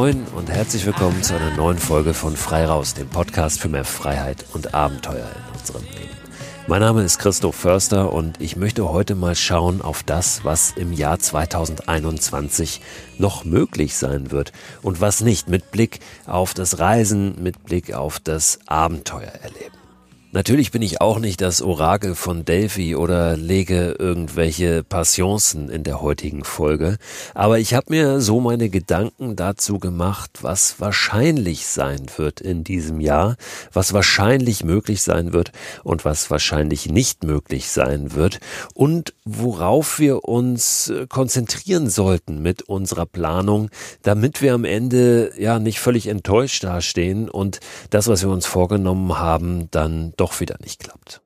Moin und herzlich willkommen zu einer neuen Folge von Frei Raus, dem Podcast für mehr Freiheit und Abenteuer in unserem Leben. Mein Name ist Christoph Förster und ich möchte heute mal schauen auf das, was im Jahr 2021 noch möglich sein wird und was nicht mit Blick auf das Reisen, mit Blick auf das Abenteuer erleben. Natürlich bin ich auch nicht das Orakel von Delphi oder lege irgendwelche Passionsen in der heutigen Folge, aber ich habe mir so meine Gedanken dazu gemacht, was wahrscheinlich sein wird in diesem Jahr, was wahrscheinlich möglich sein wird und was wahrscheinlich nicht möglich sein wird. Und worauf wir uns konzentrieren sollten mit unserer Planung, damit wir am Ende ja nicht völlig enttäuscht dastehen und das, was wir uns vorgenommen haben, dann doch wieder nicht klappt.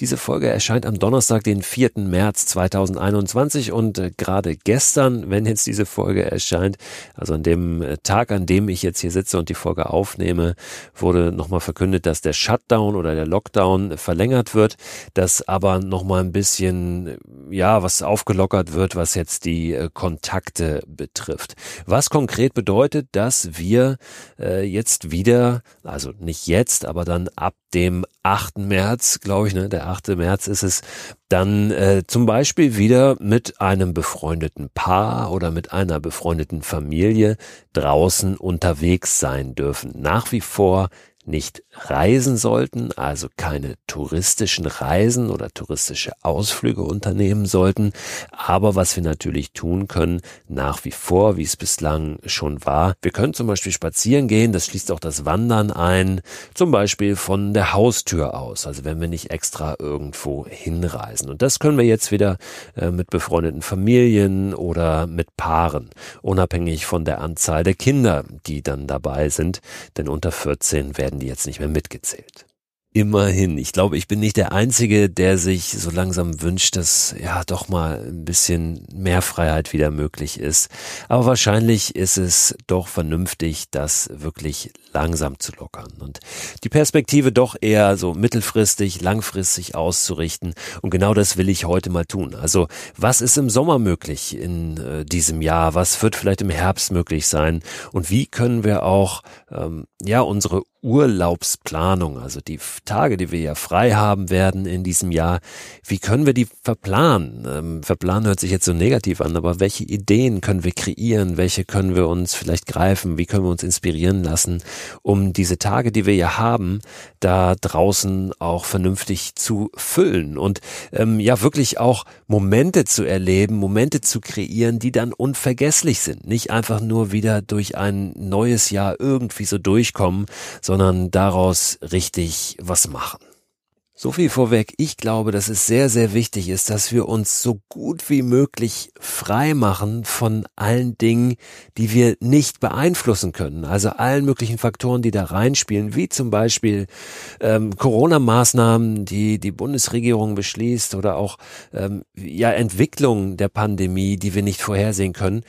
Diese Folge erscheint am Donnerstag, den 4. März 2021 und äh, gerade gestern, wenn jetzt diese Folge erscheint, also an dem äh, Tag, an dem ich jetzt hier sitze und die Folge aufnehme, wurde nochmal verkündet, dass der Shutdown oder der Lockdown verlängert wird, dass aber nochmal ein bisschen, ja, was aufgelockert wird, was jetzt die äh, Kontakte betrifft. Was konkret bedeutet, dass wir äh, jetzt wieder, also nicht jetzt, aber dann ab dem 8. März, glaube ich, ne, der 8. März ist es, dann äh, zum Beispiel wieder mit einem befreundeten Paar oder mit einer befreundeten Familie draußen unterwegs sein dürfen. Nach wie vor nicht reisen sollten, also keine touristischen Reisen oder touristische Ausflüge unternehmen sollten. Aber was wir natürlich tun können, nach wie vor, wie es bislang schon war, wir können zum Beispiel spazieren gehen, das schließt auch das Wandern ein, zum Beispiel von der Haustür aus, also wenn wir nicht extra irgendwo hinreisen. Und das können wir jetzt wieder äh, mit befreundeten Familien oder mit Paaren, unabhängig von der Anzahl der Kinder, die dann dabei sind, denn unter 14 werden die jetzt nicht mehr mehr mitgezählt. Immerhin. Ich glaube, ich bin nicht der Einzige, der sich so langsam wünscht, dass ja doch mal ein bisschen mehr Freiheit wieder möglich ist. Aber wahrscheinlich ist es doch vernünftig, das wirklich langsam zu lockern und die Perspektive doch eher so mittelfristig, langfristig auszurichten. Und genau das will ich heute mal tun. Also was ist im Sommer möglich in äh, diesem Jahr? Was wird vielleicht im Herbst möglich sein? Und wie können wir auch ähm, ja unsere Urlaubsplanung, also die Tage, die wir ja frei haben werden in diesem Jahr, wie können wir die verplanen? Ähm, verplanen hört sich jetzt so negativ an, aber welche Ideen können wir kreieren? Welche können wir uns vielleicht greifen? Wie können wir uns inspirieren lassen, um diese Tage, die wir ja haben, da draußen auch vernünftig zu füllen und ähm, ja wirklich auch Momente zu erleben, Momente zu kreieren, die dann unvergesslich sind. Nicht einfach nur wieder durch ein neues Jahr irgendwie so durchkommen, sondern daraus richtig was machen. So viel vorweg. Ich glaube, dass es sehr, sehr wichtig ist, dass wir uns so gut wie möglich frei machen von allen Dingen, die wir nicht beeinflussen können. Also allen möglichen Faktoren, die da reinspielen, wie zum Beispiel ähm, Corona-Maßnahmen, die die Bundesregierung beschließt oder auch ähm, ja Entwicklungen der Pandemie, die wir nicht vorhersehen können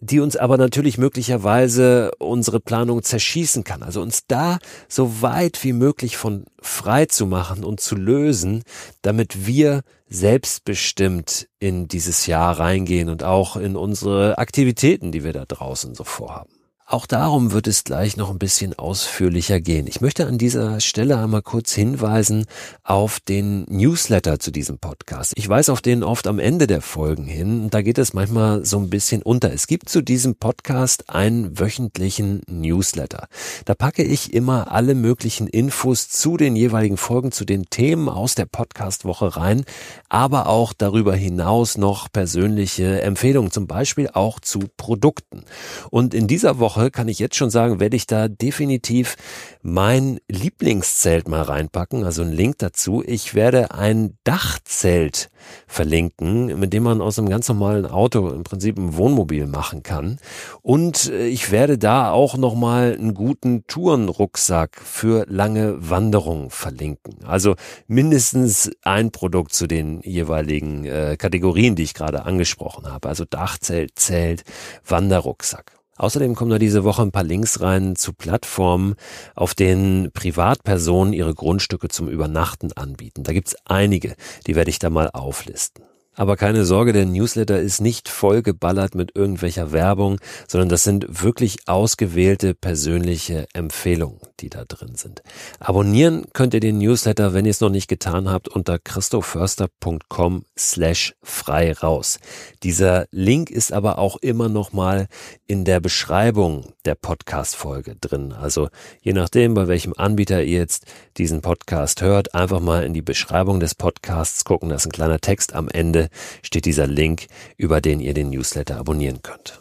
die uns aber natürlich möglicherweise unsere Planung zerschießen kann. Also uns da so weit wie möglich von frei zu machen und zu lösen, damit wir selbstbestimmt in dieses Jahr reingehen und auch in unsere Aktivitäten, die wir da draußen so vorhaben. Auch darum wird es gleich noch ein bisschen ausführlicher gehen. Ich möchte an dieser Stelle einmal kurz hinweisen auf den Newsletter zu diesem Podcast. Ich weise auf den oft am Ende der Folgen hin da geht es manchmal so ein bisschen unter. Es gibt zu diesem Podcast einen wöchentlichen Newsletter. Da packe ich immer alle möglichen Infos zu den jeweiligen Folgen, zu den Themen aus der Podcastwoche rein, aber auch darüber hinaus noch persönliche Empfehlungen, zum Beispiel auch zu Produkten. Und in dieser Woche Woche, kann ich jetzt schon sagen, werde ich da definitiv mein Lieblingszelt mal reinpacken, also einen Link dazu. Ich werde ein Dachzelt verlinken, mit dem man aus einem ganz normalen Auto im Prinzip ein Wohnmobil machen kann. Und äh, ich werde da auch nochmal einen guten Tourenrucksack für lange Wanderungen verlinken. Also mindestens ein Produkt zu den jeweiligen äh, Kategorien, die ich gerade angesprochen habe. Also Dachzelt, Zelt, Wanderrucksack. Außerdem kommen da diese Woche ein paar Links rein zu Plattformen, auf denen Privatpersonen ihre Grundstücke zum Übernachten anbieten. Da gibt's einige, die werde ich da mal auflisten. Aber keine Sorge, der Newsletter ist nicht vollgeballert mit irgendwelcher Werbung, sondern das sind wirklich ausgewählte persönliche Empfehlungen, die da drin sind. Abonnieren könnt ihr den Newsletter, wenn ihr es noch nicht getan habt, unter christoförster.com slash frei raus. Dieser Link ist aber auch immer noch mal in der Beschreibung der Podcast-Folge drin. Also je nachdem, bei welchem Anbieter ihr jetzt diesen Podcast hört, einfach mal in die Beschreibung des Podcasts gucken. Da ist ein kleiner Text am Ende, steht dieser Link, über den ihr den Newsletter abonnieren könnt.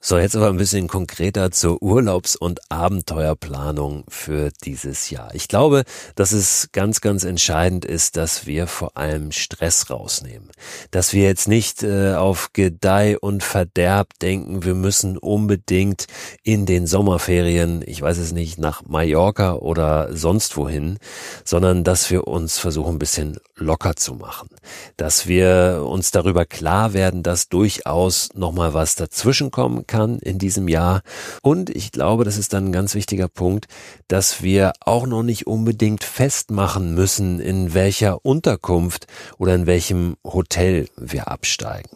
So, jetzt aber ein bisschen konkreter zur Urlaubs- und Abenteuerplanung für dieses Jahr. Ich glaube, dass es ganz, ganz entscheidend ist, dass wir vor allem Stress rausnehmen. Dass wir jetzt nicht äh, auf Gedeih und Verderb denken, wir müssen unbedingt in den Sommerferien, ich weiß es nicht, nach Mallorca oder sonst wohin, sondern dass wir uns versuchen, ein bisschen locker zu machen. Dass wir uns darüber klar werden, dass durchaus nochmal was dazwischenkommen kann in diesem Jahr. Und ich glaube, das ist dann ein ganz wichtiger Punkt, dass wir auch noch nicht unbedingt festmachen müssen, in welcher Unterkunft oder in welchem Hotel wir absteigen.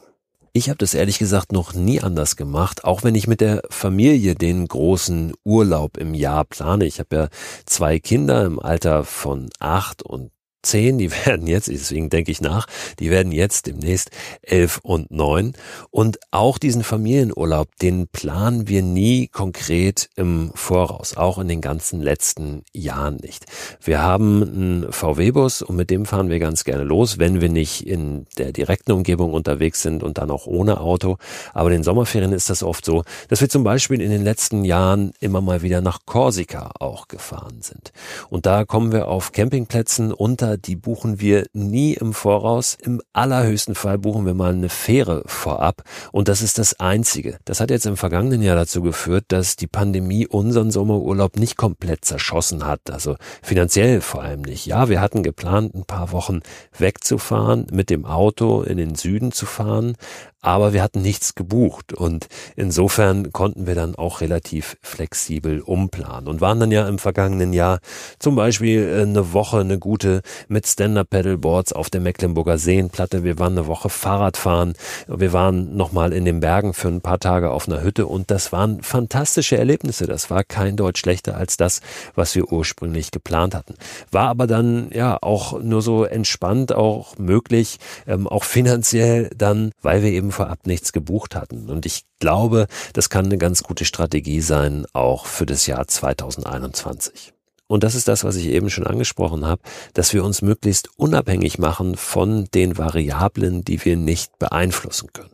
Ich habe das ehrlich gesagt noch nie anders gemacht, auch wenn ich mit der Familie den großen Urlaub im Jahr plane. Ich habe ja zwei Kinder im Alter von acht und zehn, die werden jetzt, deswegen denke ich nach, die werden jetzt demnächst elf und neun. Und auch diesen Familienurlaub, den planen wir nie konkret im Voraus, auch in den ganzen letzten Jahren nicht. Wir haben einen VW-Bus und mit dem fahren wir ganz gerne los, wenn wir nicht in der direkten Umgebung unterwegs sind und dann auch ohne Auto. Aber in den Sommerferien ist das oft so, dass wir zum Beispiel in den letzten Jahren immer mal wieder nach Korsika auch gefahren sind. Und da kommen wir auf Campingplätzen unter die buchen wir nie im Voraus. Im allerhöchsten Fall buchen wir mal eine Fähre vorab. Und das ist das Einzige. Das hat jetzt im vergangenen Jahr dazu geführt, dass die Pandemie unseren Sommerurlaub nicht komplett zerschossen hat. Also finanziell vor allem nicht. Ja, wir hatten geplant, ein paar Wochen wegzufahren, mit dem Auto in den Süden zu fahren aber wir hatten nichts gebucht und insofern konnten wir dann auch relativ flexibel umplanen und waren dann ja im vergangenen Jahr zum Beispiel äh, eine Woche eine gute mit Stand-Up-Pedalboards auf der Mecklenburger Seenplatte. Wir waren eine Woche Fahrradfahren. Wir waren nochmal in den Bergen für ein paar Tage auf einer Hütte und das waren fantastische Erlebnisse. Das war kein Deut schlechter als das, was wir ursprünglich geplant hatten. War aber dann ja auch nur so entspannt auch möglich, ähm, auch finanziell dann, weil wir eben vorab nichts gebucht hatten. Und ich glaube, das kann eine ganz gute Strategie sein, auch für das Jahr 2021. Und das ist das, was ich eben schon angesprochen habe, dass wir uns möglichst unabhängig machen von den Variablen, die wir nicht beeinflussen können.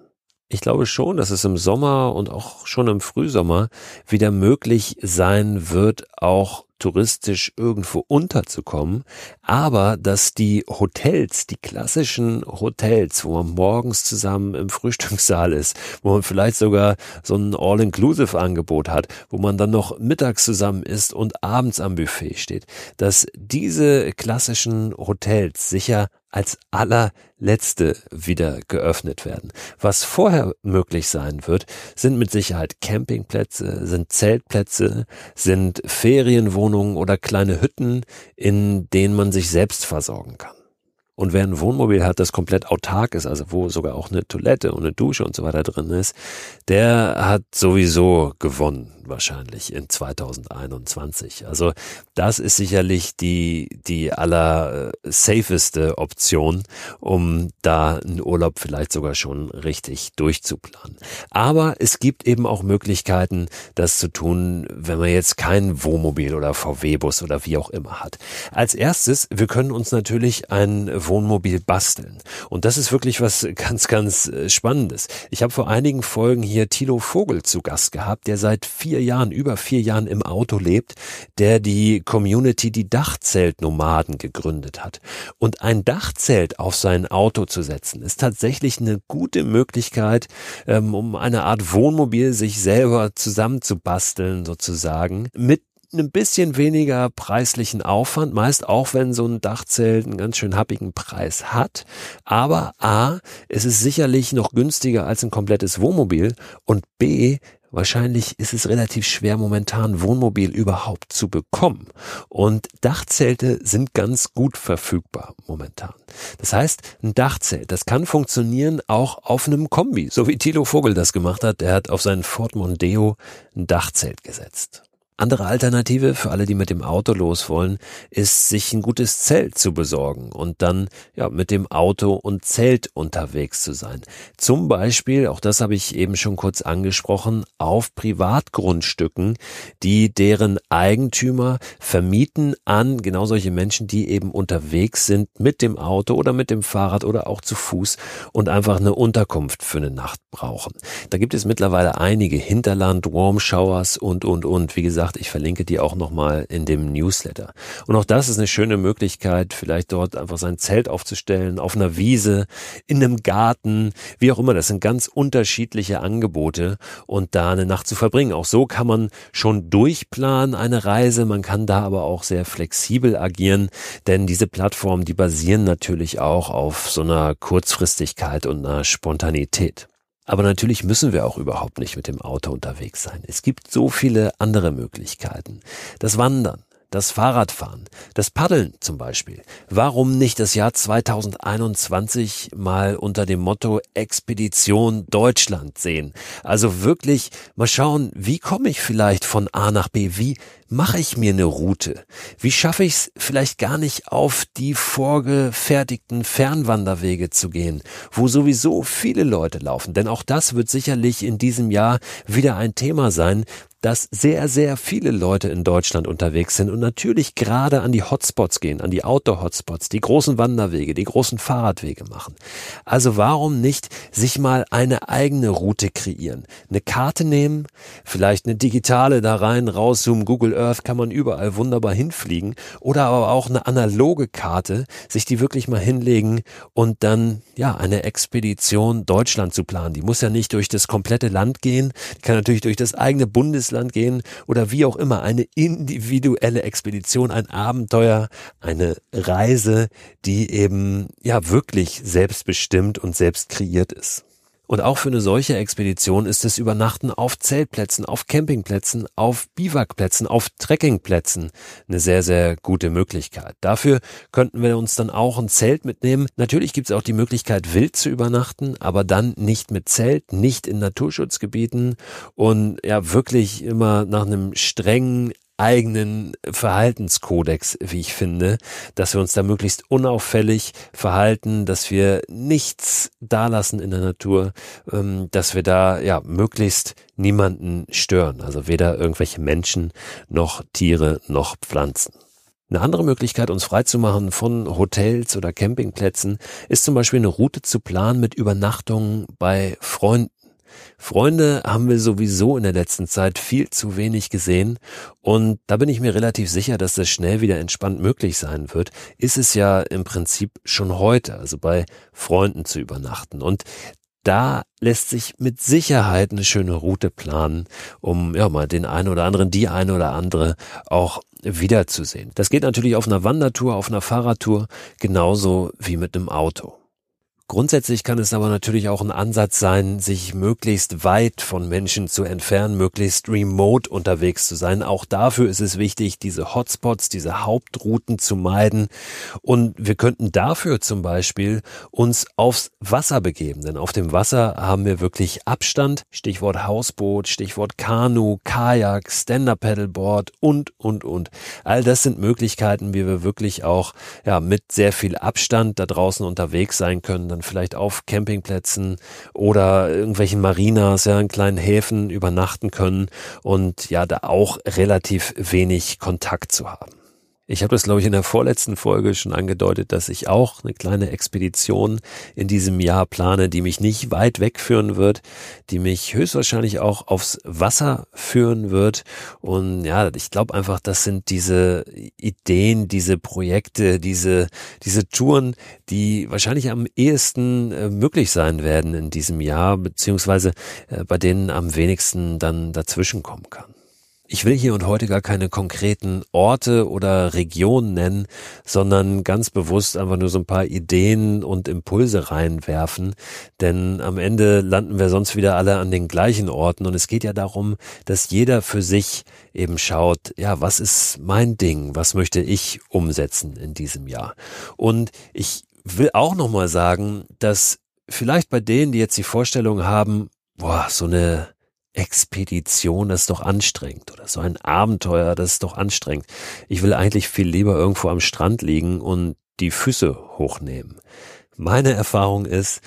Ich glaube schon, dass es im Sommer und auch schon im Frühsommer wieder möglich sein wird, auch touristisch irgendwo unterzukommen, aber dass die Hotels, die klassischen Hotels, wo man morgens zusammen im Frühstückssaal ist, wo man vielleicht sogar so ein All-Inclusive-Angebot hat, wo man dann noch mittags zusammen ist und abends am Buffet steht, dass diese klassischen Hotels sicher als allerletzte wieder geöffnet werden. Was vorher möglich sein wird, sind mit Sicherheit Campingplätze, sind Zeltplätze, sind Ferienwohnungen oder kleine Hütten, in denen man sich selbst versorgen kann. Und wer ein Wohnmobil hat, das komplett autark ist, also wo sogar auch eine Toilette und eine Dusche und so weiter drin ist, der hat sowieso gewonnen wahrscheinlich in 2021. Also das ist sicherlich die, die aller safeste Option, um da einen Urlaub vielleicht sogar schon richtig durchzuplanen. Aber es gibt eben auch Möglichkeiten, das zu tun, wenn man jetzt kein Wohnmobil oder VW-Bus oder wie auch immer hat. Als erstes, wir können uns natürlich ein Wohnmobil basteln. Und das ist wirklich was ganz, ganz äh, Spannendes. Ich habe vor einigen Folgen hier Tilo Vogel zu Gast gehabt, der seit vier vier Jahren, über vier Jahren im Auto lebt, der die Community die Dachzeltnomaden gegründet hat. Und ein Dachzelt auf sein Auto zu setzen, ist tatsächlich eine gute Möglichkeit, ähm, um eine Art Wohnmobil sich selber zusammenzubasteln sozusagen, mit ein bisschen weniger preislichen Aufwand, meist auch wenn so ein Dachzelt einen ganz schön happigen Preis hat. Aber A, es ist sicherlich noch günstiger als ein komplettes Wohnmobil und B, Wahrscheinlich ist es relativ schwer, momentan Wohnmobil überhaupt zu bekommen. Und Dachzelte sind ganz gut verfügbar momentan. Das heißt, ein Dachzelt, das kann funktionieren auch auf einem Kombi, so wie Thilo Vogel das gemacht hat. Der hat auf seinen Ford Mondeo ein Dachzelt gesetzt. Andere Alternative für alle, die mit dem Auto los wollen, ist, sich ein gutes Zelt zu besorgen und dann ja mit dem Auto und Zelt unterwegs zu sein. Zum Beispiel, auch das habe ich eben schon kurz angesprochen, auf Privatgrundstücken, die deren Eigentümer vermieten an genau solche Menschen, die eben unterwegs sind mit dem Auto oder mit dem Fahrrad oder auch zu Fuß und einfach eine Unterkunft für eine Nacht brauchen. Da gibt es mittlerweile einige Hinterland, Warm Showers und und und. Wie gesagt, gesagt, ich verlinke die auch nochmal in dem Newsletter. Und auch das ist eine schöne Möglichkeit, vielleicht dort einfach sein Zelt aufzustellen, auf einer Wiese, in einem Garten, wie auch immer. Das sind ganz unterschiedliche Angebote und da eine Nacht zu verbringen. Auch so kann man schon durchplanen eine Reise. Man kann da aber auch sehr flexibel agieren, denn diese Plattformen, die basieren natürlich auch auf so einer Kurzfristigkeit und einer Spontanität. Aber natürlich müssen wir auch überhaupt nicht mit dem Auto unterwegs sein. Es gibt so viele andere Möglichkeiten. Das Wandern, das Fahrradfahren, das Paddeln zum Beispiel. Warum nicht das Jahr 2021 mal unter dem Motto Expedition Deutschland sehen? Also wirklich mal schauen, wie komme ich vielleicht von A nach B? Wie mache ich mir eine Route? Wie schaffe ich es vielleicht gar nicht auf die vorgefertigten Fernwanderwege zu gehen, wo sowieso viele Leute laufen? Denn auch das wird sicherlich in diesem Jahr wieder ein Thema sein, dass sehr, sehr viele Leute in Deutschland unterwegs sind und natürlich gerade an die Hotspots gehen, an die Outdoor-Hotspots, die großen Wanderwege, die großen Fahrradwege machen. Also warum nicht sich mal eine eigene Route kreieren? Eine Karte nehmen, vielleicht eine digitale da rein, rauszoomen, Google Earth kann man überall wunderbar hinfliegen oder aber auch eine analoge Karte, sich die wirklich mal hinlegen und dann ja eine Expedition Deutschland zu planen. Die muss ja nicht durch das komplette Land gehen, die kann natürlich durch das eigene Bundesland gehen oder wie auch immer eine individuelle Expedition, ein Abenteuer, eine Reise, die eben ja wirklich selbstbestimmt und selbst kreiert ist. Und auch für eine solche Expedition ist das Übernachten auf Zeltplätzen, auf Campingplätzen, auf Biwakplätzen, auf Trekkingplätzen eine sehr, sehr gute Möglichkeit. Dafür könnten wir uns dann auch ein Zelt mitnehmen. Natürlich gibt es auch die Möglichkeit, wild zu übernachten, aber dann nicht mit Zelt, nicht in Naturschutzgebieten und ja wirklich immer nach einem strengen eigenen Verhaltenskodex, wie ich finde, dass wir uns da möglichst unauffällig verhalten, dass wir nichts dalassen in der Natur, ähm, dass wir da ja möglichst niemanden stören, also weder irgendwelche Menschen noch Tiere noch Pflanzen. Eine andere Möglichkeit, uns freizumachen von Hotels oder Campingplätzen, ist zum Beispiel eine Route zu planen mit Übernachtungen bei Freunden. Freunde haben wir sowieso in der letzten Zeit viel zu wenig gesehen und da bin ich mir relativ sicher, dass das schnell wieder entspannt möglich sein wird. Ist es ja im Prinzip schon heute, also bei Freunden zu übernachten und da lässt sich mit Sicherheit eine schöne Route planen, um ja mal den einen oder anderen, die eine oder andere auch wiederzusehen. Das geht natürlich auf einer Wandertour, auf einer Fahrradtour, genauso wie mit einem Auto. Grundsätzlich kann es aber natürlich auch ein Ansatz sein, sich möglichst weit von Menschen zu entfernen, möglichst remote unterwegs zu sein. Auch dafür ist es wichtig, diese Hotspots, diese Hauptrouten zu meiden. Und wir könnten dafür zum Beispiel uns aufs Wasser begeben, denn auf dem Wasser haben wir wirklich Abstand. Stichwort Hausboot, Stichwort Kanu, Kajak, Stand-Up-Paddleboard und, und, und. All das sind Möglichkeiten, wie wir wirklich auch, ja, mit sehr viel Abstand da draußen unterwegs sein können dann vielleicht auf Campingplätzen oder irgendwelchen Marinas, ja, in kleinen Häfen übernachten können und ja, da auch relativ wenig Kontakt zu haben. Ich habe das, glaube ich, in der vorletzten Folge schon angedeutet, dass ich auch eine kleine Expedition in diesem Jahr plane, die mich nicht weit wegführen wird, die mich höchstwahrscheinlich auch aufs Wasser führen wird. Und ja, ich glaube einfach, das sind diese Ideen, diese Projekte, diese, diese Touren, die wahrscheinlich am ehesten äh, möglich sein werden in diesem Jahr, beziehungsweise äh, bei denen am wenigsten dann dazwischen kommen kann. Ich will hier und heute gar keine konkreten Orte oder Regionen nennen, sondern ganz bewusst einfach nur so ein paar Ideen und Impulse reinwerfen, denn am Ende landen wir sonst wieder alle an den gleichen Orten. Und es geht ja darum, dass jeder für sich eben schaut, ja, was ist mein Ding, was möchte ich umsetzen in diesem Jahr? Und ich will auch nochmal sagen, dass vielleicht bei denen, die jetzt die Vorstellung haben, boah, so eine Expedition, das ist doch anstrengend oder so ein Abenteuer, das ist doch anstrengend. Ich will eigentlich viel lieber irgendwo am Strand liegen und die Füße hochnehmen. Meine Erfahrung ist,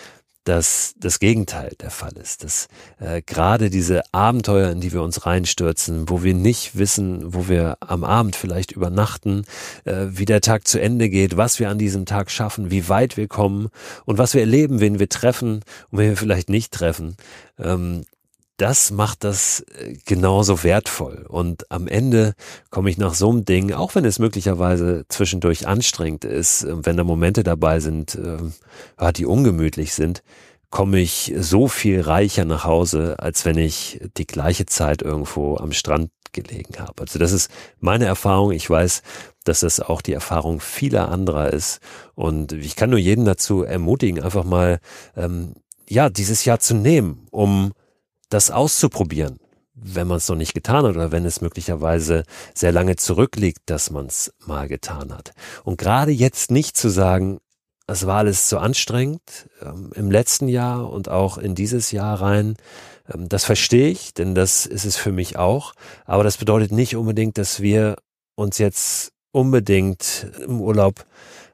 dass das Gegenteil der Fall ist, dass äh, gerade diese Abenteuer, in die wir uns reinstürzen, wo wir nicht wissen, wo wir am Abend vielleicht übernachten, äh, wie der Tag zu Ende geht, was wir an diesem Tag schaffen, wie weit wir kommen und was wir erleben, wen wir treffen und wen wir vielleicht nicht treffen, ähm, das macht das äh, genauso wertvoll. Und am Ende komme ich nach so einem Ding, auch wenn es möglicherweise zwischendurch anstrengend ist, äh, wenn da Momente dabei sind, äh, die ungemütlich sind, komme ich so viel reicher nach Hause, als wenn ich die gleiche Zeit irgendwo am Strand gelegen habe. Also das ist meine Erfahrung. Ich weiß, dass das auch die Erfahrung vieler anderer ist. Und ich kann nur jeden dazu ermutigen, einfach mal ähm, ja dieses Jahr zu nehmen, um das auszuprobieren, wenn man es noch nicht getan hat oder wenn es möglicherweise sehr lange zurückliegt, dass man es mal getan hat. Und gerade jetzt nicht zu sagen, es war alles zu anstrengend ähm, im letzten Jahr und auch in dieses Jahr rein. Ähm, das verstehe ich, denn das ist es für mich auch. Aber das bedeutet nicht unbedingt, dass wir uns jetzt unbedingt im Urlaub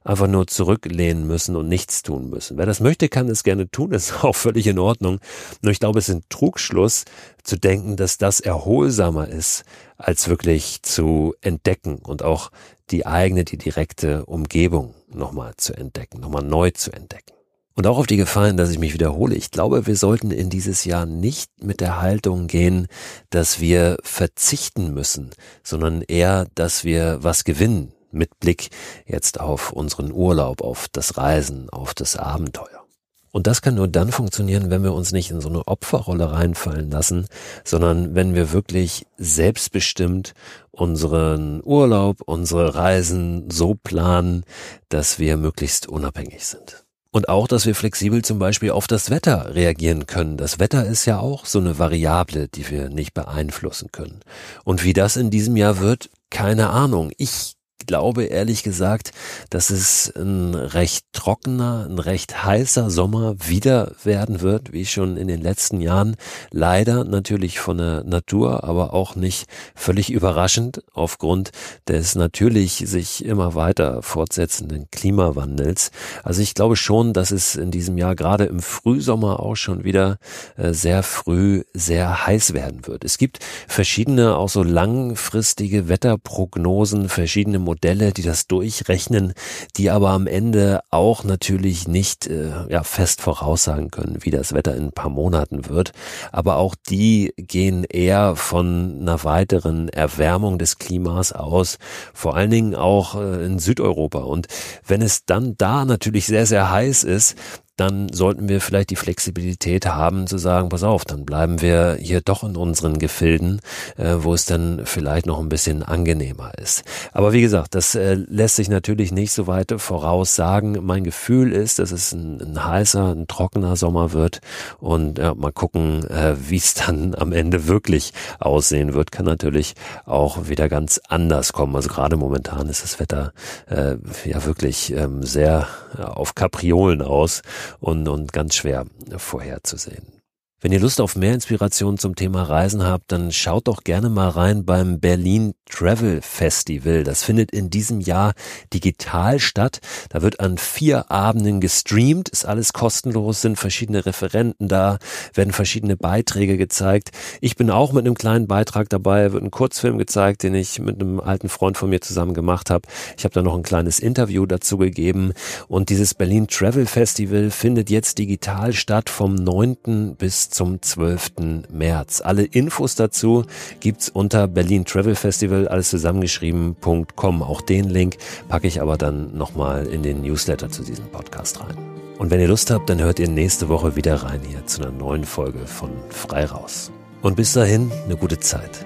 einfach nur zurücklehnen müssen und nichts tun müssen. Wer das möchte, kann es gerne tun, ist auch völlig in Ordnung. Nur ich glaube, es ist ein Trugschluss zu denken, dass das erholsamer ist, als wirklich zu entdecken und auch die eigene, die direkte Umgebung nochmal zu entdecken, nochmal neu zu entdecken. Und auch auf die Gefallen, dass ich mich wiederhole. Ich glaube, wir sollten in dieses Jahr nicht mit der Haltung gehen, dass wir verzichten müssen, sondern eher, dass wir was gewinnen mit Blick jetzt auf unseren Urlaub, auf das Reisen, auf das Abenteuer. Und das kann nur dann funktionieren, wenn wir uns nicht in so eine Opferrolle reinfallen lassen, sondern wenn wir wirklich selbstbestimmt unseren Urlaub, unsere Reisen so planen, dass wir möglichst unabhängig sind. Und auch, dass wir flexibel zum Beispiel auf das Wetter reagieren können. Das Wetter ist ja auch so eine Variable, die wir nicht beeinflussen können. Und wie das in diesem Jahr wird, keine Ahnung. Ich glaube ehrlich gesagt, dass es ein recht trockener, ein recht heißer Sommer wieder werden wird, wie schon in den letzten Jahren. Leider natürlich von der Natur, aber auch nicht völlig überraschend aufgrund des natürlich sich immer weiter fortsetzenden Klimawandels. Also ich glaube schon, dass es in diesem Jahr gerade im Frühsommer auch schon wieder äh, sehr früh sehr heiß werden wird. Es gibt verschiedene auch so langfristige Wetterprognosen, verschiedene Modelle, die das durchrechnen, die aber am Ende auch natürlich nicht äh, ja, fest voraussagen können, wie das Wetter in ein paar Monaten wird. Aber auch die gehen eher von einer weiteren Erwärmung des Klimas aus, vor allen Dingen auch äh, in Südeuropa. Und wenn es dann da natürlich sehr, sehr heiß ist, dann sollten wir vielleicht die Flexibilität haben zu sagen, pass auf, dann bleiben wir hier doch in unseren Gefilden, äh, wo es dann vielleicht noch ein bisschen angenehmer ist. Aber wie gesagt, das äh, lässt sich natürlich nicht so weit voraussagen. Mein Gefühl ist, dass es ein, ein heißer, ein trockener Sommer wird und ja, mal gucken, äh, wie es dann am Ende wirklich aussehen wird. Kann natürlich auch wieder ganz anders kommen. Also gerade momentan ist das Wetter äh, ja wirklich ähm, sehr auf Kapriolen aus und, und ganz schwer vorherzusehen. Wenn ihr Lust auf mehr Inspiration zum Thema Reisen habt, dann schaut doch gerne mal rein beim Berlin Travel Festival. Das findet in diesem Jahr digital statt. Da wird an vier Abenden gestreamt, ist alles kostenlos, sind verschiedene Referenten da, werden verschiedene Beiträge gezeigt. Ich bin auch mit einem kleinen Beitrag dabei, wird ein Kurzfilm gezeigt, den ich mit einem alten Freund von mir zusammen gemacht habe. Ich habe da noch ein kleines Interview dazu gegeben. Und dieses Berlin Travel Festival findet jetzt digital statt vom 9. zum 12. März. Alle Infos dazu gibt's unter Berlin Travel Festival, alles zusammengeschrieben.com. Auch den Link packe ich aber dann nochmal in den Newsletter zu diesem Podcast rein. Und wenn ihr Lust habt, dann hört ihr nächste Woche wieder rein hier zu einer neuen Folge von Frei raus. Und bis dahin eine gute Zeit.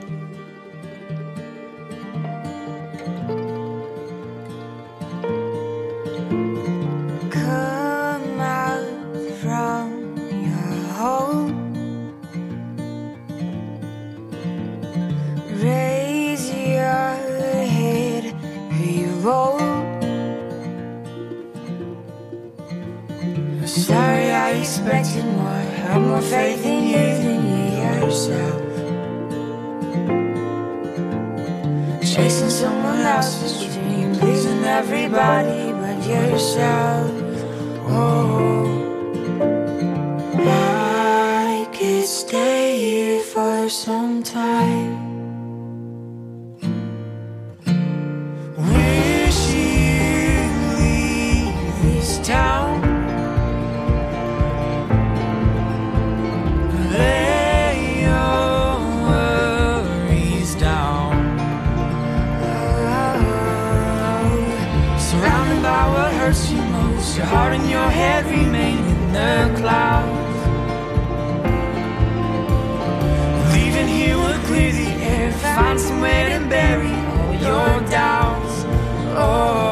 Expected more. Had more faith in you than you yourself. Chasing someone else's dream, pleasing everybody but yourself. Oh, I could stay here for some time. You your heart and your head remain in the clouds. Leaving here will clear the air, find somewhere to bury all your doubts. Oh,